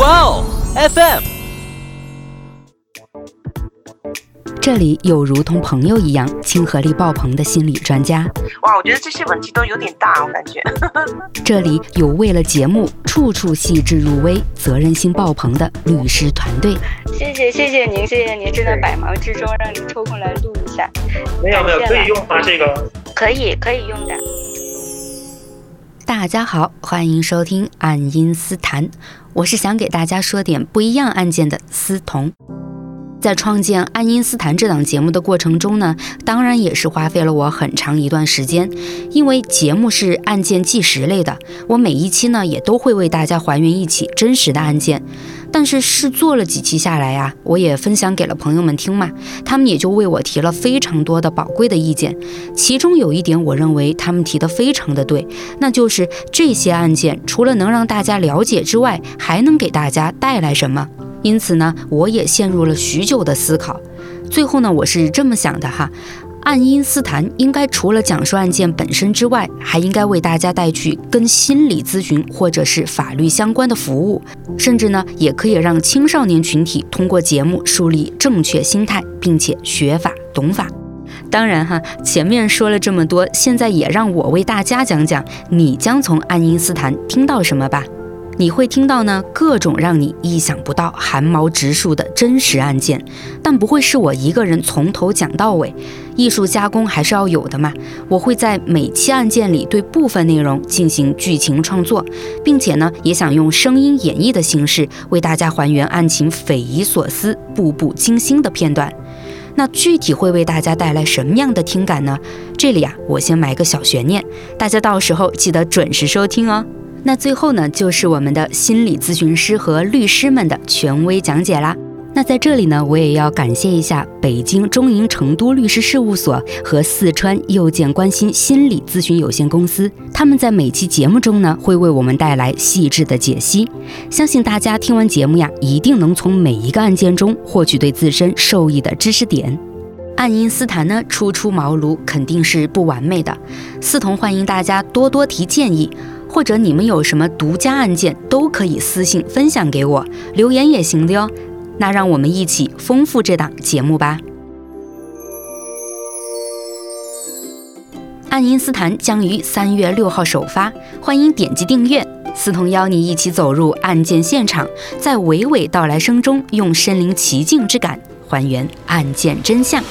哇哦，FM。这里有如同朋友一样亲和力爆棚的心理专家，哇，我觉得这些问题都有点大，我感觉。这里有为了节目处处细致入微、责任心爆棚的律师团队。谢谢谢谢您，谢谢您，真的百忙之中让您抽空来录一下。没有没有，可以用吗？这个可以可以用的。大家好，欢迎收听《爱因斯坦》，我是想给大家说点不一样案件的思彤。在创建《爱因斯坦》这档节目的过程中呢，当然也是花费了我很长一段时间。因为节目是案件纪实类的，我每一期呢也都会为大家还原一起真实的案件。但是试做了几期下来呀，我也分享给了朋友们听嘛，他们也就为我提了非常多的宝贵的意见。其中有一点，我认为他们提的非常的对，那就是这些案件除了能让大家了解之外，还能给大家带来什么？因此呢，我也陷入了许久的思考。最后呢，我是这么想的哈，爱因斯坦应该除了讲述案件本身之外，还应该为大家带去跟心理咨询或者是法律相关的服务，甚至呢，也可以让青少年群体通过节目树立正确心态，并且学法懂法。当然哈，前面说了这么多，现在也让我为大家讲讲，你将从爱因斯坦听到什么吧。你会听到呢各种让你意想不到、寒毛直竖的真实案件，但不会是我一个人从头讲到尾，艺术加工还是要有的嘛。我会在每期案件里对部分内容进行剧情创作，并且呢，也想用声音演绎的形式为大家还原案情匪夷所思、步步惊心的片段。那具体会为大家带来什么样的听感呢？这里啊，我先埋个小悬念，大家到时候记得准时收听哦。那最后呢，就是我们的心理咨询师和律师们的权威讲解啦。那在这里呢，我也要感谢一下北京中银成都律师事务所和四川右见关心心理咨询有限公司，他们在每期节目中呢，会为我们带来细致的解析。相信大家听完节目呀，一定能从每一个案件中获取对自身受益的知识点。爱因斯坦呢，初出茅庐肯定是不完美的，思彤欢迎大家多多提建议。或者你们有什么独家案件，都可以私信分享给我，留言也行的哟。那让我们一起丰富这档节目吧。爱因斯坦将于三月六号首发，欢迎点击订阅。思彤邀你一起走入案件现场，在娓娓道来声中，用身临其境之感还原案件真相。